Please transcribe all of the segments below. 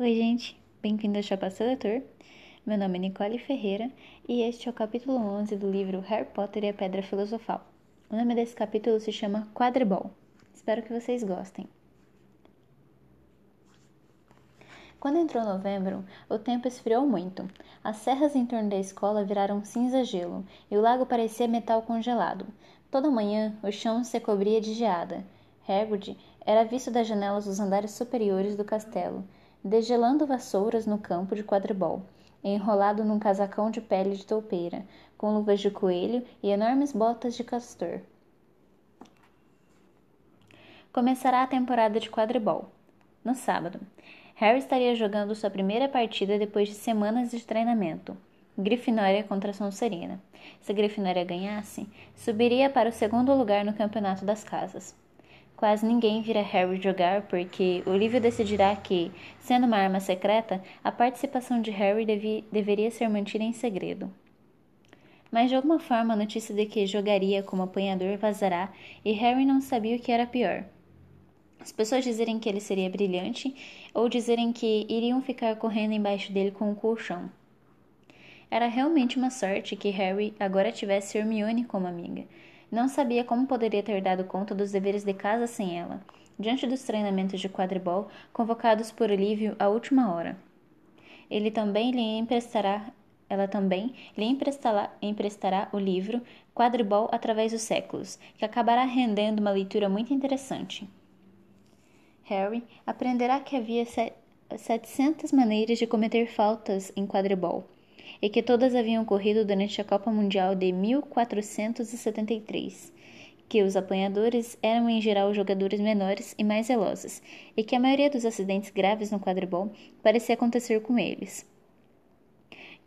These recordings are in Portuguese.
Oi, gente, bem-vindo ao Chapa Seletor. Meu nome é Nicole Ferreira e este é o capítulo 11 do livro Harry Potter e a Pedra Filosofal. O nome desse capítulo se chama Quadribol. Espero que vocês gostem. Quando entrou novembro, o tempo esfriou muito. As serras em torno da escola viraram cinza-gelo e o lago parecia metal congelado. Toda manhã, o chão se cobria de geada. Hagrid era visto das janelas dos andares superiores do castelo, degelando vassouras no campo de quadribol, enrolado num casacão de pele de toupeira, com luvas de coelho e enormes botas de castor. Começará a temporada de quadribol. No sábado, Harry estaria jogando sua primeira partida depois de semanas de treinamento. Grifinória contra Sonserina. Se Grifinória ganhasse, subiria para o segundo lugar no campeonato das casas. Quase ninguém vira Harry jogar porque o livro decidirá que, sendo uma arma secreta, a participação de Harry deveria ser mantida em segredo. Mas de alguma forma a notícia de que jogaria como apanhador vazará e Harry não sabia o que era pior as pessoas dizerem que ele seria brilhante ou dizerem que iriam ficar correndo embaixo dele com um colchão. Era realmente uma sorte que Harry agora tivesse Hermione como amiga. Não sabia como poderia ter dado conta dos deveres de casa sem ela, diante dos treinamentos de quadribol convocados por Olívio à última hora. Ele também lhe emprestará, ela também lhe emprestará, emprestará o livro Quadribol através dos séculos, que acabará rendendo uma leitura muito interessante. Harry aprenderá que havia 700 maneiras de cometer faltas em quadribol e que todas haviam ocorrido durante a Copa Mundial de 1473, que os apanhadores eram em geral jogadores menores e mais velozes, e que a maioria dos acidentes graves no quadribol parecia acontecer com eles.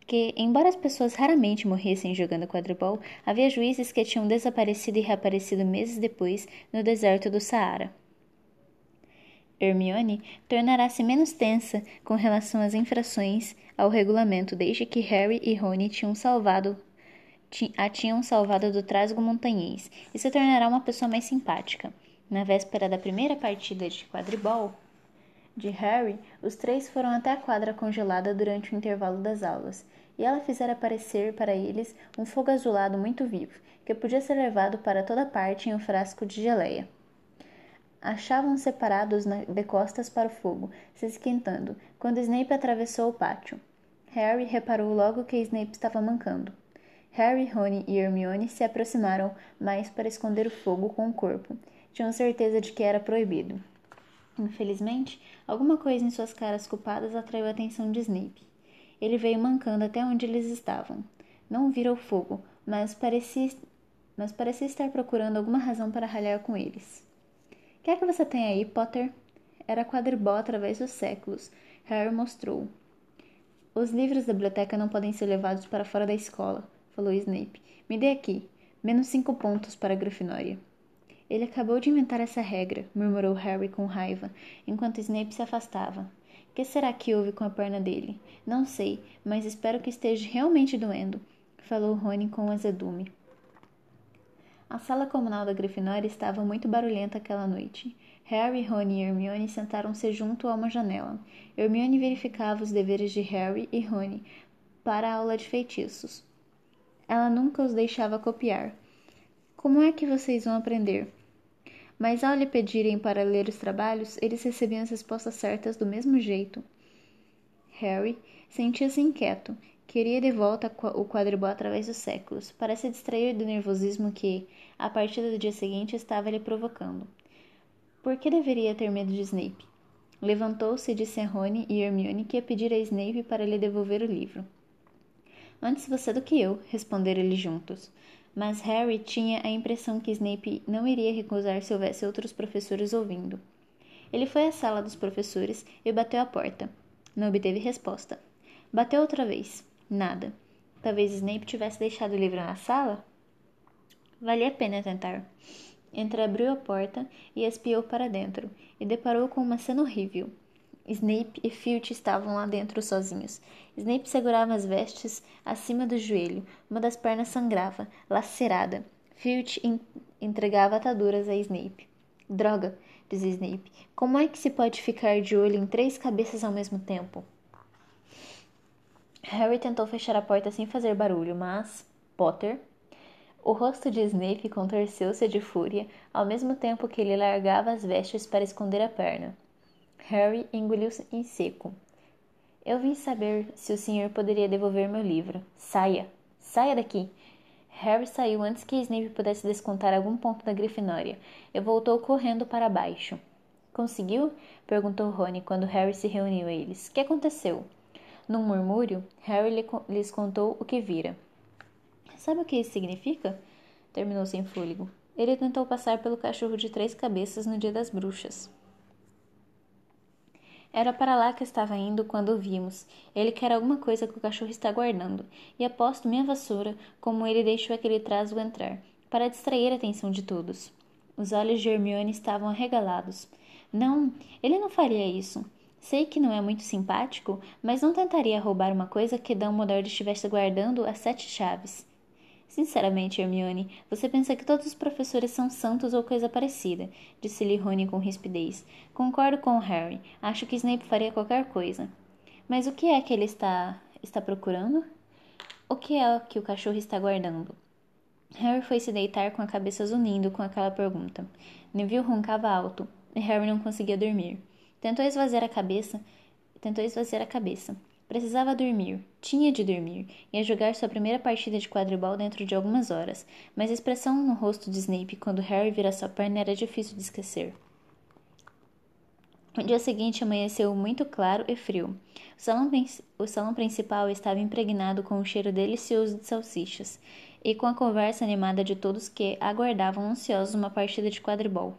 Que, embora as pessoas raramente morressem jogando quadribol, havia juízes que tinham desaparecido e reaparecido meses depois no deserto do Saara. Hermione tornará-se menos tensa com relação às infrações ao regulamento desde que Harry e Rony tinham salvado a tinham salvado do trasgo montanhês e se tornará uma pessoa mais simpática. Na véspera da primeira partida de quadribol de Harry, os três foram até a quadra congelada durante o intervalo das aulas, e ela fizera aparecer para eles um fogo azulado muito vivo, que podia ser levado para toda parte em um frasco de geleia. Achavam separados de costas para o fogo, se esquentando, quando Snape atravessou o pátio. Harry reparou logo que Snape estava mancando. Harry, Rony e Hermione se aproximaram mais para esconder o fogo com o corpo. Tinham certeza de que era proibido. Infelizmente, alguma coisa em suas caras culpadas atraiu a atenção de Snape. Ele veio mancando até onde eles estavam. Não vira o fogo, mas parecia, mas parecia estar procurando alguma razão para ralhar com eles. Que é que você tem aí, Potter? Era quadribol através dos séculos. Harry mostrou. Os livros da biblioteca não podem ser levados para fora da escola, falou Snape. Me dê aqui. Menos cinco pontos para a Grifinória. Ele acabou de inventar essa regra, murmurou Harry com raiva, enquanto Snape se afastava. Que será que houve com a perna dele? Não sei, mas espero que esteja realmente doendo, falou Rony com azedume. A sala comunal da Grifinória estava muito barulhenta aquela noite. Harry, Rony e Hermione sentaram-se junto a uma janela. Hermione verificava os deveres de Harry e Rony para a aula de feitiços. Ela nunca os deixava copiar. Como é que vocês vão aprender? Mas ao lhe pedirem para ler os trabalhos, eles recebiam as respostas certas do mesmo jeito. Harry sentia-se inquieto Queria de volta o quadribol através dos séculos, para se distrair do nervosismo que, a partir do dia seguinte, estava lhe provocando. Por que deveria ter medo de Snape? Levantou-se e disse a e Hermione que ia pedir a Snape para lhe devolver o livro. Antes você do que eu, responderam eles juntos. Mas Harry tinha a impressão que Snape não iria recusar se houvesse outros professores ouvindo. Ele foi à sala dos professores e bateu à porta. Não obteve resposta. Bateu outra vez. Nada. Talvez Snape tivesse deixado o livro na sala? Valia a pena tentar. Entreabriu a porta e espiou para dentro, e deparou com uma cena horrível. Snape e Filch estavam lá dentro sozinhos. Snape segurava as vestes acima do joelho, uma das pernas sangrava, lacerada. Filch entregava ataduras a Snape. Droga! disse Snape. Como é que se pode ficar de olho em três cabeças ao mesmo tempo? Harry tentou fechar a porta sem fazer barulho, mas Potter. O rosto de Snape contorceu-se de fúria, ao mesmo tempo que ele largava as vestes para esconder a perna. Harry engoliu em seco. Eu vim saber se o senhor poderia devolver meu livro. Saia! Saia daqui! Harry saiu antes que Snape pudesse descontar algum ponto da Grifinória e voltou correndo para baixo. Conseguiu? perguntou Rony quando Harry se reuniu a eles. Que aconteceu? Num murmúrio, Harry lhes contou o que vira. Sabe o que isso significa? Terminou sem fôlego. Ele tentou passar pelo cachorro de três cabeças no dia das bruxas. Era para lá que estava indo quando o vimos. Ele quer alguma coisa que o cachorro está guardando, e aposto minha vassoura como ele deixou aquele trasgo entrar, para distrair a atenção de todos. Os olhos de Hermione estavam arregalados. Não, ele não faria isso. Sei que não é muito simpático, mas não tentaria roubar uma coisa que Dumbledore estivesse guardando as sete chaves. Sinceramente, Hermione, você pensa que todos os professores são santos ou coisa parecida, disse-lhe Rony com rispidez. Concordo com Harry. Acho que Snape faria qualquer coisa. Mas o que é que ele está está procurando? O que é que o cachorro está guardando? Harry foi se deitar com a cabeça zunindo com aquela pergunta. Neville roncava alto e Harry não conseguia dormir. Tentou esvaziar a cabeça. Tentou esvaziar a cabeça. Precisava dormir, tinha de dormir, ia jogar sua primeira partida de quadribol dentro de algumas horas, mas a expressão no rosto de Snape quando Harry vira sua perna era difícil de esquecer. O dia seguinte amanheceu muito claro e frio. O salão, o salão principal estava impregnado com o cheiro delicioso de salsichas e com a conversa animada de todos que aguardavam ansiosos uma partida de quadribol.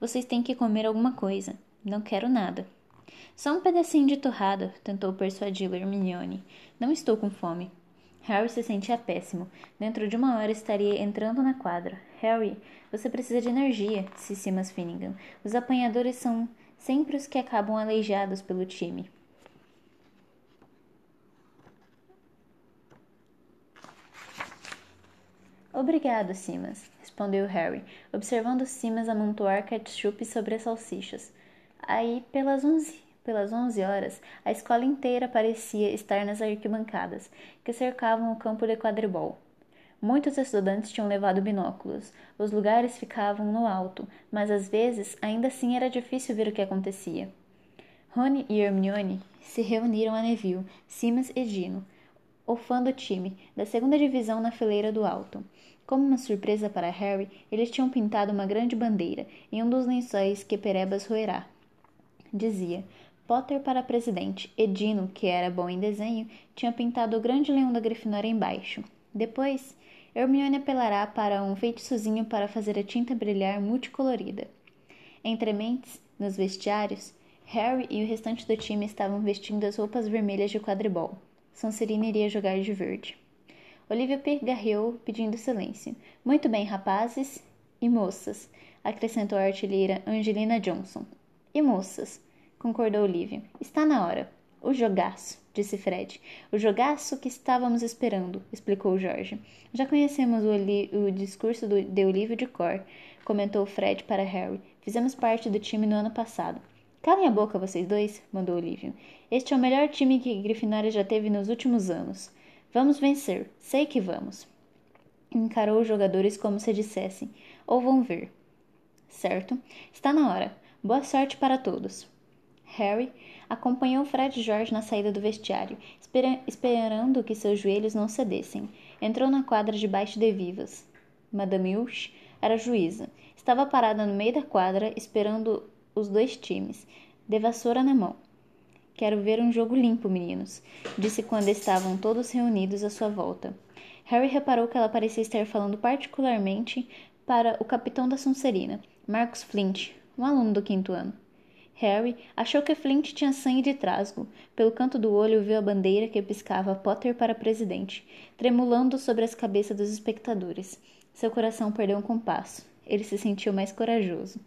Vocês têm que comer alguma coisa, não quero nada. Só um pedacinho de torrada, tentou persuadi-lo Hermione. Não estou com fome. Harry se sentia péssimo. Dentro de uma hora estaria entrando na quadra. Harry, você precisa de energia, disse Simas Finnegan. Os apanhadores são sempre os que acabam aleijados pelo time. Obrigado, Simas, respondeu Harry, observando Simas amontoar ketchup sobre as salsichas. Aí, pelas onze, pelas onze horas, a escola inteira parecia estar nas arquibancadas, que cercavam o campo de quadribol. Muitos estudantes tinham levado binóculos. Os lugares ficavam no alto, mas às vezes ainda assim era difícil ver o que acontecia. Rony e Hermione se reuniram a Neville, Simas e Dino, o fã do time, da segunda divisão na fileira do alto. Como uma surpresa para Harry, eles tinham pintado uma grande bandeira em um dos lençóis que Perebas roerá dizia Potter para presidente. Edino, que era bom em desenho, tinha pintado o grande leão da Grifinória embaixo. Depois, Hermione apelará para um feitiçozinho para fazer a tinta brilhar multicolorida. Entre mentes, nos vestiários, Harry e o restante do time estavam vestindo as roupas vermelhas de quadribol. Sonserina iria jogar de verde. Olivia pigarreou, pedindo silêncio. Muito bem, rapazes e moças, acrescentou a artilheira Angelina Johnson. E moças, concordou Olivia. Está na hora. O jogaço, disse Fred. O jogaço que estávamos esperando, explicou Jorge. Já conhecemos o, o discurso do, de Olivia de cor, comentou Fred para Harry. Fizemos parte do time no ano passado. Calem a boca, vocês dois, mandou Olivia. Este é o melhor time que Grifinória já teve nos últimos anos. Vamos vencer, sei que vamos. Encarou os jogadores como se dissessem, ou vão ver. Certo, está na hora. Boa sorte para todos. Harry acompanhou Fred George na saída do vestiário, esperando que seus joelhos não cedessem. Entrou na quadra debaixo de vivas. Madame Hush era juíza. Estava parada no meio da quadra, esperando os dois times, de vassoura na mão. Quero ver um jogo limpo, meninos, disse quando estavam todos reunidos à sua volta. Harry reparou que ela parecia estar falando particularmente para o capitão da Sonserina, Marcus Flint, um aluno do quinto ano. Harry achou que Flint tinha sangue de trasgo. Pelo canto do olho viu a bandeira que piscava Potter para presidente, tremulando sobre as cabeças dos espectadores. Seu coração perdeu um compasso. Ele se sentiu mais corajoso.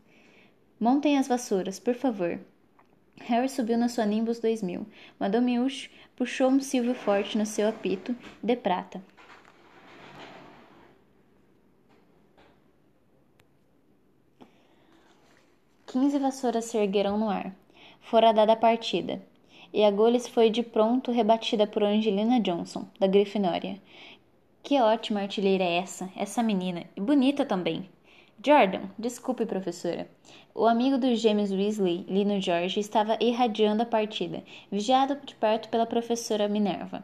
Montem as vassouras, por favor. Harry subiu na sua Nimbus 2000. Madame Hush puxou um silvio forte no seu apito de prata. Quinze vassouras se ergueram no ar. Fora dada a partida. E a Goles foi de pronto rebatida por Angelina Johnson, da Grifinória. Que ótima artilheira é essa, essa menina, e bonita também. Jordan, desculpe, professora. O amigo dos gêmeos Weasley, Lino George, estava irradiando a partida, vigiado de perto pela professora Minerva.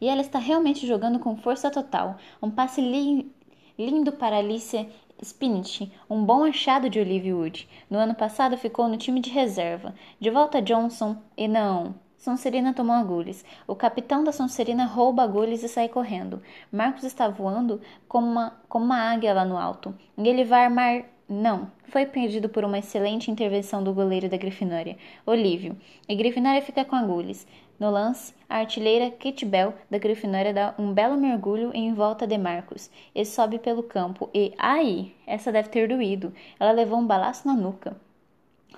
E ela está realmente jogando com força total. Um passe li lindo para Alicia Spinach, um bom achado de Olivia Wood. No ano passado ficou no time de reserva. De volta Johnson e não. Sonserina tomou agulhas. O capitão da Sonserina rouba agulhas e sai correndo. Marcos está voando como uma, como uma águia lá no alto. E ele vai armar não, foi perdido por uma excelente intervenção do goleiro da Grifinória, Olívio, e Grifinória fica com agulhas. No lance, a artilheira Kit Bell da Grifinória dá um belo mergulho em volta de Marcos. Ele sobe pelo campo e, ai, essa deve ter doído. Ela levou um balaço na nuca.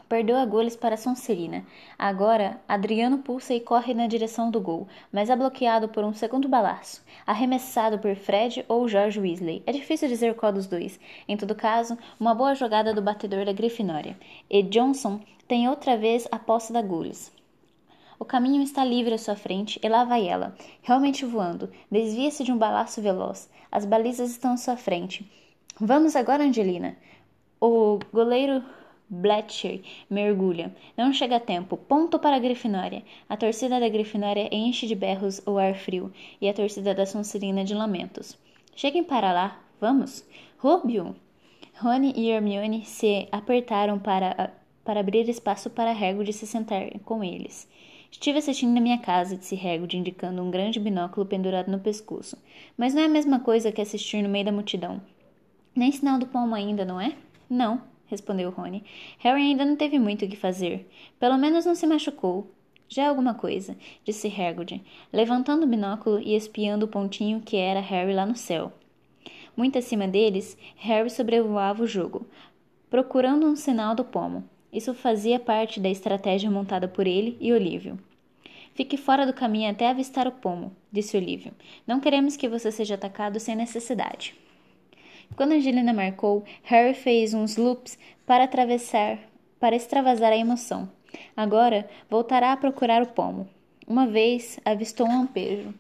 Perdeu agulhas para Sonserina. Agora, Adriano pulsa e corre na direção do gol, mas é bloqueado por um segundo balaço, arremessado por Fred ou George Weasley. É difícil dizer qual dos dois. Em todo caso, uma boa jogada do batedor da Grifinória. E Johnson tem outra vez a posse da agulhas. O caminho está livre à sua frente e lá vai ela, realmente voando. Desvia-se de um balaço veloz. As balizas estão à sua frente. Vamos agora, Angelina. O goleiro Bletcher mergulha. Não chega a tempo. Ponto para a Grifinória. A torcida da Grifinória enche de berros o ar frio e a torcida da Sonserina de lamentos. Cheguem para lá. Vamos. Rubio! Rony e Hermione se apertaram para, para abrir espaço para Hagrid se sentar com eles. Estive assistindo na minha casa, disse Hagrid, indicando um grande binóculo pendurado no pescoço. Mas não é a mesma coisa que assistir no meio da multidão. Nem sinal do pomo ainda, não é? Não, respondeu Rony. Harry ainda não teve muito o que fazer. Pelo menos não se machucou. Já é alguma coisa, disse Hagrid, levantando o binóculo e espiando o pontinho que era Harry lá no céu. Muito acima deles, Harry sobrevoava o jogo, procurando um sinal do pomo. Isso fazia parte da estratégia montada por ele e Olívio. Fique fora do caminho até avistar o pomo, disse Olívio. Não queremos que você seja atacado sem necessidade. Quando Angelina marcou, Harry fez uns loops para atravessar, para extravasar a emoção. Agora voltará a procurar o pomo. Uma vez avistou um lampejo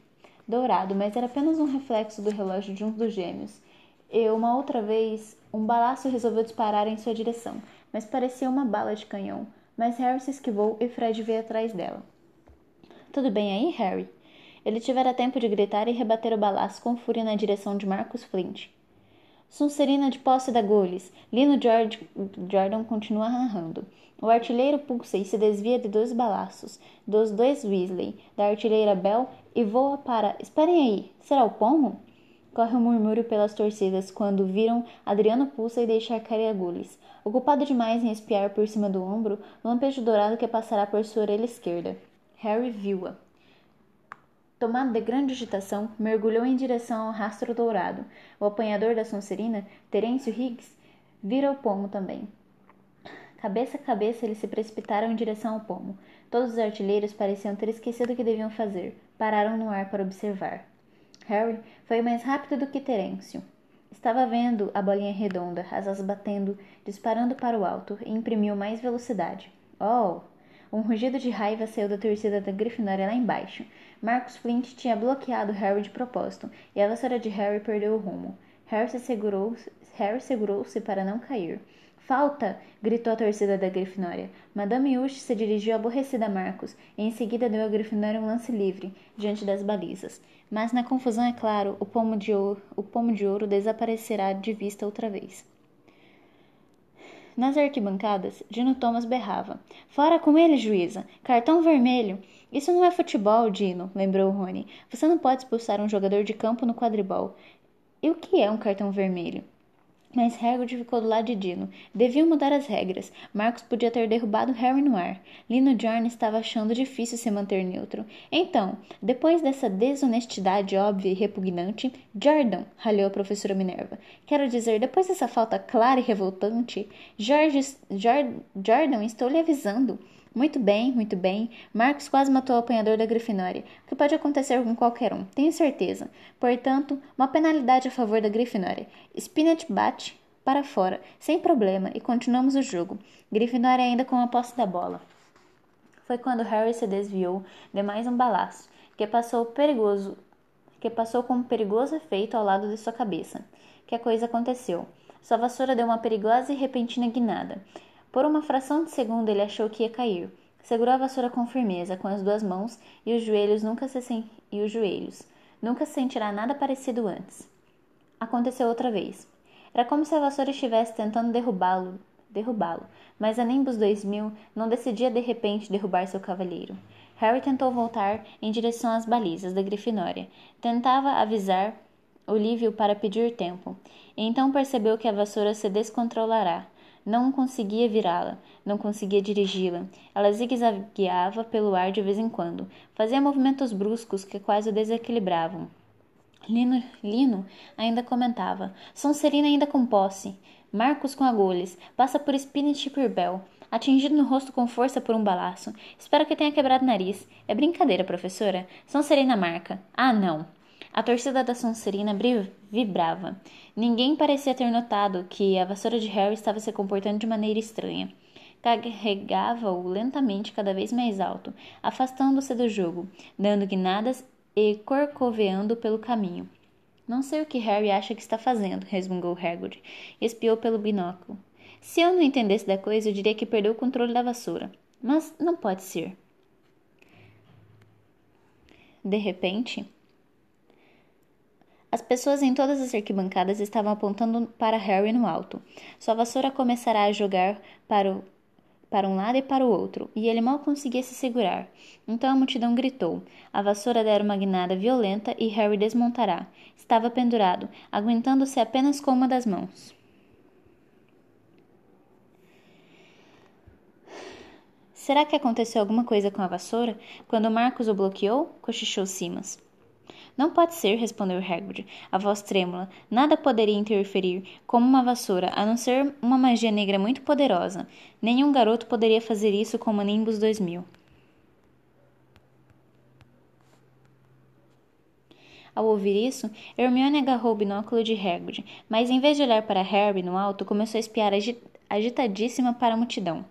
dourado, mas era apenas um reflexo do relógio de um dos gêmeos. E uma outra vez, um balaço resolveu disparar em sua direção, mas parecia uma bala de canhão. Mas Harry se esquivou e Fred veio atrás dela. Tudo bem aí, Harry? Ele tivera tempo de gritar e rebater o balaço com fúria na direção de Marcus Flint. Sonserina de posse da Gullis. Lino George, Jordan continua narrando. O artilheiro pulsa e se desvia de dois balaços, dos dois Weasley, da artilheira Bell, e voa para. Esperem aí, será o pomo? Corre um murmúrio pelas torcidas quando viram Adriano pulsa e deixar Gullis. Ocupado demais em espiar por cima do ombro, o lampejo dourado que passará por sua orelha esquerda. Harry viu-a. Tomado de grande agitação, mergulhou em direção ao rastro dourado. O apanhador da Sonserina, Terêncio Higgs, vira o pomo também. Cabeça a cabeça, eles se precipitaram em direção ao pomo. Todos os artilheiros pareciam ter esquecido o que deviam fazer. Pararam no ar para observar. Harry foi mais rápido do que Terêncio. Estava vendo a bolinha redonda, asas batendo, disparando para o alto, e imprimiu mais velocidade. Oh! Um rugido de raiva saiu da torcida da Grifinória lá embaixo. Marcus Flint tinha bloqueado Harry de propósito, e a vassoura de Harry perdeu o rumo. Harry se segurou, segurou-se para não cair. Falta! gritou a torcida da Grifinória. Madame Ush se dirigiu aborrecida a Marcos e em seguida deu à Grifinória um lance livre, diante das balizas. Mas na confusão, é claro, o pomo de ouro, o pomo de ouro desaparecerá de vista outra vez. Nas arquibancadas, Dino Thomas berrava: Fora com ele, juíza! Cartão vermelho! Isso não é futebol, Dino, lembrou Rony. Você não pode expulsar um jogador de campo no quadribol. E o que é um cartão vermelho? Mas Hagrid ficou do lado de Dino. Deviam mudar as regras. Marcos podia ter derrubado Harry no ar. Lino Jorn estava achando difícil se manter neutro. Então, depois dessa desonestidade óbvia e repugnante, Jordan, ralhou a professora Minerva. Quero dizer, depois dessa falta clara e revoltante, George, Jordan, estou lhe avisando. Muito bem, muito bem. Marcos quase matou o apanhador da Grifinória, o que pode acontecer com qualquer um, tenho certeza. Portanto, uma penalidade a favor da Grifinória. Spinach bate, para fora, sem problema, e continuamos o jogo. Grifinória ainda com a posse da bola. Foi quando Harry se desviou de mais um balaço, que passou perigoso, que passou com um perigoso efeito ao lado de sua cabeça. Que a coisa aconteceu. Sua vassoura deu uma perigosa e repentina guinada. Por uma fração de segundo ele achou que ia cair. Segurou a vassoura com firmeza, com as duas mãos, e os joelhos nunca se sen... e os joelhos. Nunca se sentirá nada parecido antes. Aconteceu outra vez. Era como se a vassoura estivesse tentando derrubá-lo, derrubá-lo, mas a Nimbus 2000 não decidia de repente derrubar seu cavalheiro. Harry tentou voltar em direção às balizas da Grifinória. Tentava avisar Olívio para pedir tempo. Então percebeu que a vassoura se descontrolará. Não conseguia virá-la, não conseguia dirigi-la. Ela zigue-zagueava pelo ar de vez em quando, fazia movimentos bruscos que quase o desequilibravam. Lino, Lino ainda comentava. Sonserina ainda com posse. Marcos com agulhas. Passa por Spinach Pirbel. Atingido no rosto com força por um balaço. Espero que tenha quebrado o nariz. É brincadeira, professora. Sonserina marca. Ah, não. A torcida da Sonserina vibrava. Ninguém parecia ter notado que a vassoura de Harry estava se comportando de maneira estranha. Carregava-o lentamente cada vez mais alto, afastando-se do jogo, dando guinadas e corcoveando pelo caminho. Não sei o que Harry acha que está fazendo, resmungou Hagrid, e espiou pelo binóculo. Se eu não entendesse da coisa, eu diria que perdeu o controle da vassoura. Mas não pode ser. De repente, as pessoas em todas as arquibancadas estavam apontando para Harry no alto. Sua vassoura começará a jogar para, o, para um lado e para o outro, e ele mal conseguia se segurar. Então a multidão gritou. A vassoura dera uma guinada violenta e Harry desmontará. Estava pendurado, aguentando-se apenas com uma das mãos. Será que aconteceu alguma coisa com a vassoura quando Marcos o bloqueou? cochichou Simas. Não pode ser, respondeu Hagrid, a voz trêmula. Nada poderia interferir, como uma vassoura, a não ser uma magia negra muito poderosa. Nenhum garoto poderia fazer isso como Nimbus 2000. Ao ouvir isso, Hermione agarrou o binóculo de Hagrid, mas em vez de olhar para Harry no alto, começou a espiar agitadíssima para a multidão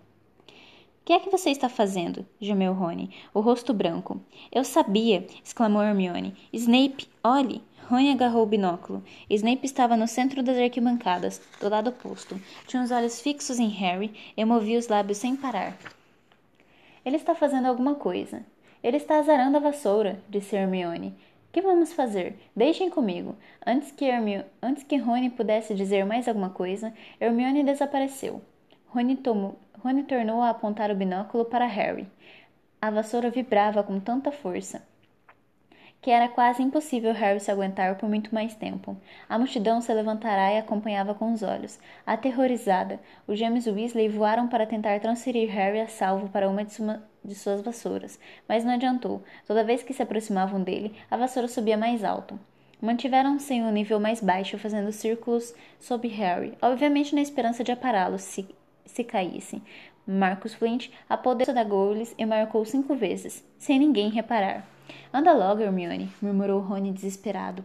que é que você está fazendo? gemeu Rony, o rosto branco. Eu sabia! exclamou Hermione. Snape, olhe! Rony agarrou o binóculo. Snape estava no centro das arquibancadas, do lado oposto. Tinha os olhos fixos em Harry e movia os lábios sem parar. Ele está fazendo alguma coisa. Ele está azarando a vassoura, disse Hermione. Que vamos fazer? Deixem comigo. Antes que, Hermio... Antes que Rony pudesse dizer mais alguma coisa, Hermione desapareceu. Rony tomou Rony tornou a apontar o binóculo para Harry. A vassoura vibrava com tanta força que era quase impossível Harry se aguentar por muito mais tempo. A multidão se levantará e acompanhava com os olhos. Aterrorizada, os gêmeos Weasley voaram para tentar transferir Harry a salvo para uma de, de suas vassouras, mas não adiantou. Toda vez que se aproximavam dele, a vassoura subia mais alto. Mantiveram-se em um nível mais baixo, fazendo círculos sob Harry, obviamente na esperança de apará-lo se se caísse. Marcus Flint apoderou da Goles e marcou cinco vezes, sem ninguém reparar. Anda logo, Hermione, murmurou Rony desesperado.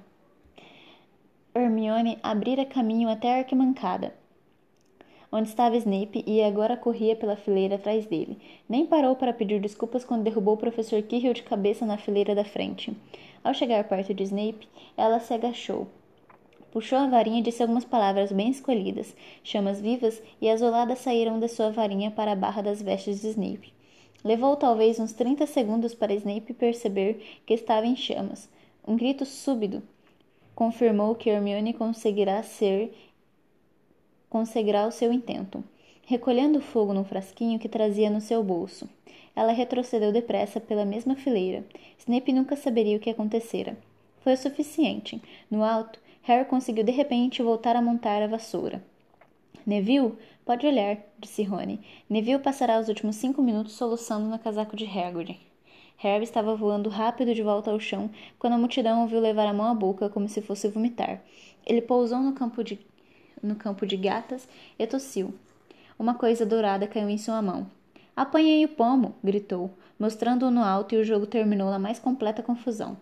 Hermione abrira caminho até a arquibancada, onde estava Snape e agora corria pela fileira atrás dele. Nem parou para pedir desculpas quando derrubou o professor Quirrell de cabeça na fileira da frente. Ao chegar perto de Snape, ela se agachou, Puxou a varinha e disse algumas palavras bem escolhidas. Chamas vivas e azuladas saíram de sua varinha para a barra das vestes de Snape. Levou talvez uns 30 segundos para Snape perceber que estava em chamas. Um grito súbito confirmou que Hermione conseguirá ser conseguirá o seu intento. Recolhendo o fogo no frasquinho que trazia no seu bolso, ela retrocedeu depressa pela mesma fileira. Snape nunca saberia o que acontecera. Foi o suficiente. No alto, Harry conseguiu de repente voltar a montar a vassoura. Neville, pode olhar, disse Rony. Neville passará os últimos cinco minutos soluçando no casaco de Hagrid. Harry estava voando rápido de volta ao chão quando a multidão ouviu levar a mão à boca como se fosse vomitar. Ele pousou no campo de, no campo de gatas e tossiu. Uma coisa dourada caiu em sua mão. Apanhei o pomo! gritou, mostrando-o no alto e o jogo terminou na mais completa confusão.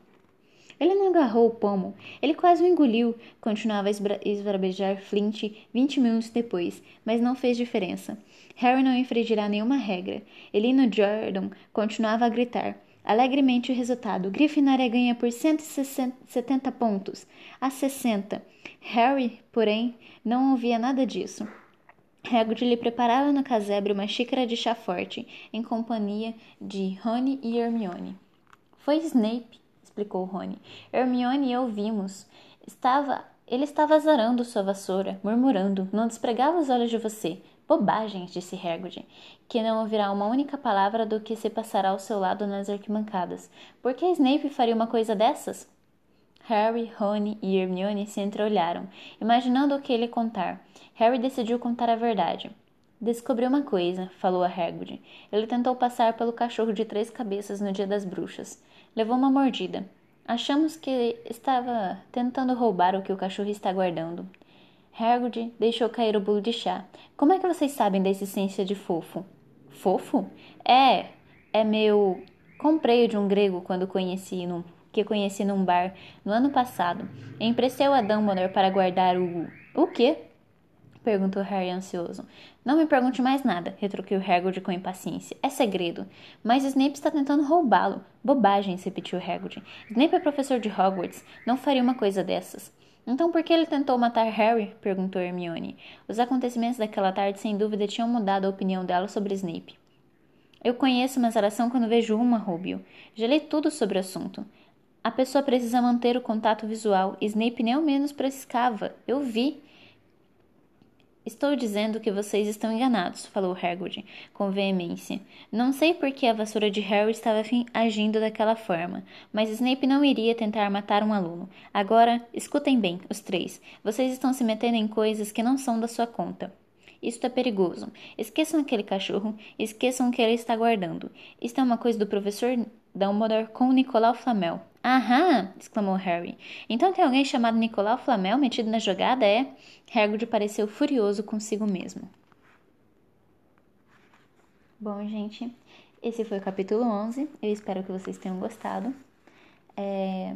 Ele não agarrou o pomo. Ele quase o engoliu. Continuava a esbravejar Flint vinte minutos depois, mas não fez diferença. Harry não infringirá nenhuma regra. Elino Jordan continuava a gritar. Alegremente o resultado. Grifinória ganha por 170 pontos a 60. Harry, porém, não ouvia nada disso. Hagrid lhe preparava no casebre uma xícara de chá forte, em companhia de Rony e Hermione. Foi Snape, explicou Rony. Hermione e eu vimos. Estava, ele estava azarando sua vassoura, murmurando. Não despregava os olhos de você. Bobagens, disse Hagrid, que não ouvirá uma única palavra do que se passará ao seu lado nas arquibancadas. Por que Snape faria uma coisa dessas? Harry, Rony e Hermione se entreolharam, imaginando o que ele contar. Harry decidiu contar a verdade. Descobriu uma coisa, falou a Hagrid. Ele tentou passar pelo cachorro de três cabeças no dia das bruxas. Levou uma mordida. Achamos que estava tentando roubar o que o cachorro está guardando. Hagrid deixou cair o bolo de chá. Como é que vocês sabem da existência de fofo? Fofo? É, é meu. Comprei de um grego quando conheci num, que conheci num bar no ano passado. Emprestei-o a Dumbledore para guardar o. O quê? Perguntou Harry ansioso. Não me pergunte mais nada, retrucou Hagrid com impaciência. É segredo. Mas Snape está tentando roubá-lo. Bobagens, repetiu Hagrid. Snape é professor de Hogwarts. Não faria uma coisa dessas. Então por que ele tentou matar Harry? perguntou Hermione. Os acontecimentos daquela tarde sem dúvida tinham mudado a opinião dela sobre Snape. Eu conheço uma zaração quando vejo uma, Rubio. Já li tudo sobre o assunto. A pessoa precisa manter o contato visual. Snape nem ao menos pescava. Eu vi. Estou dizendo que vocês estão enganados, falou Hagrid com veemência. Não sei por que a vassoura de Harry estava agindo daquela forma, mas Snape não iria tentar matar um aluno. Agora, escutem bem, os três. Vocês estão se metendo em coisas que não são da sua conta. Isto é perigoso. Esqueçam aquele cachorro, esqueçam o que ele está guardando. Isto é uma coisa do professor Dumbledore com Nicolau Flamel. Aham! exclamou Harry. Então tem alguém chamado Nicolau Flamel metido na jogada, é? Hagrid pareceu furioso consigo mesmo. Bom, gente, esse foi o capítulo 11. Eu espero que vocês tenham gostado. É...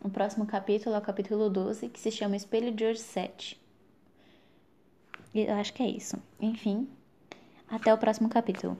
O próximo capítulo é o capítulo 12, que se chama Espelho de Hoje 7. Eu acho que é isso. Enfim, até o próximo capítulo.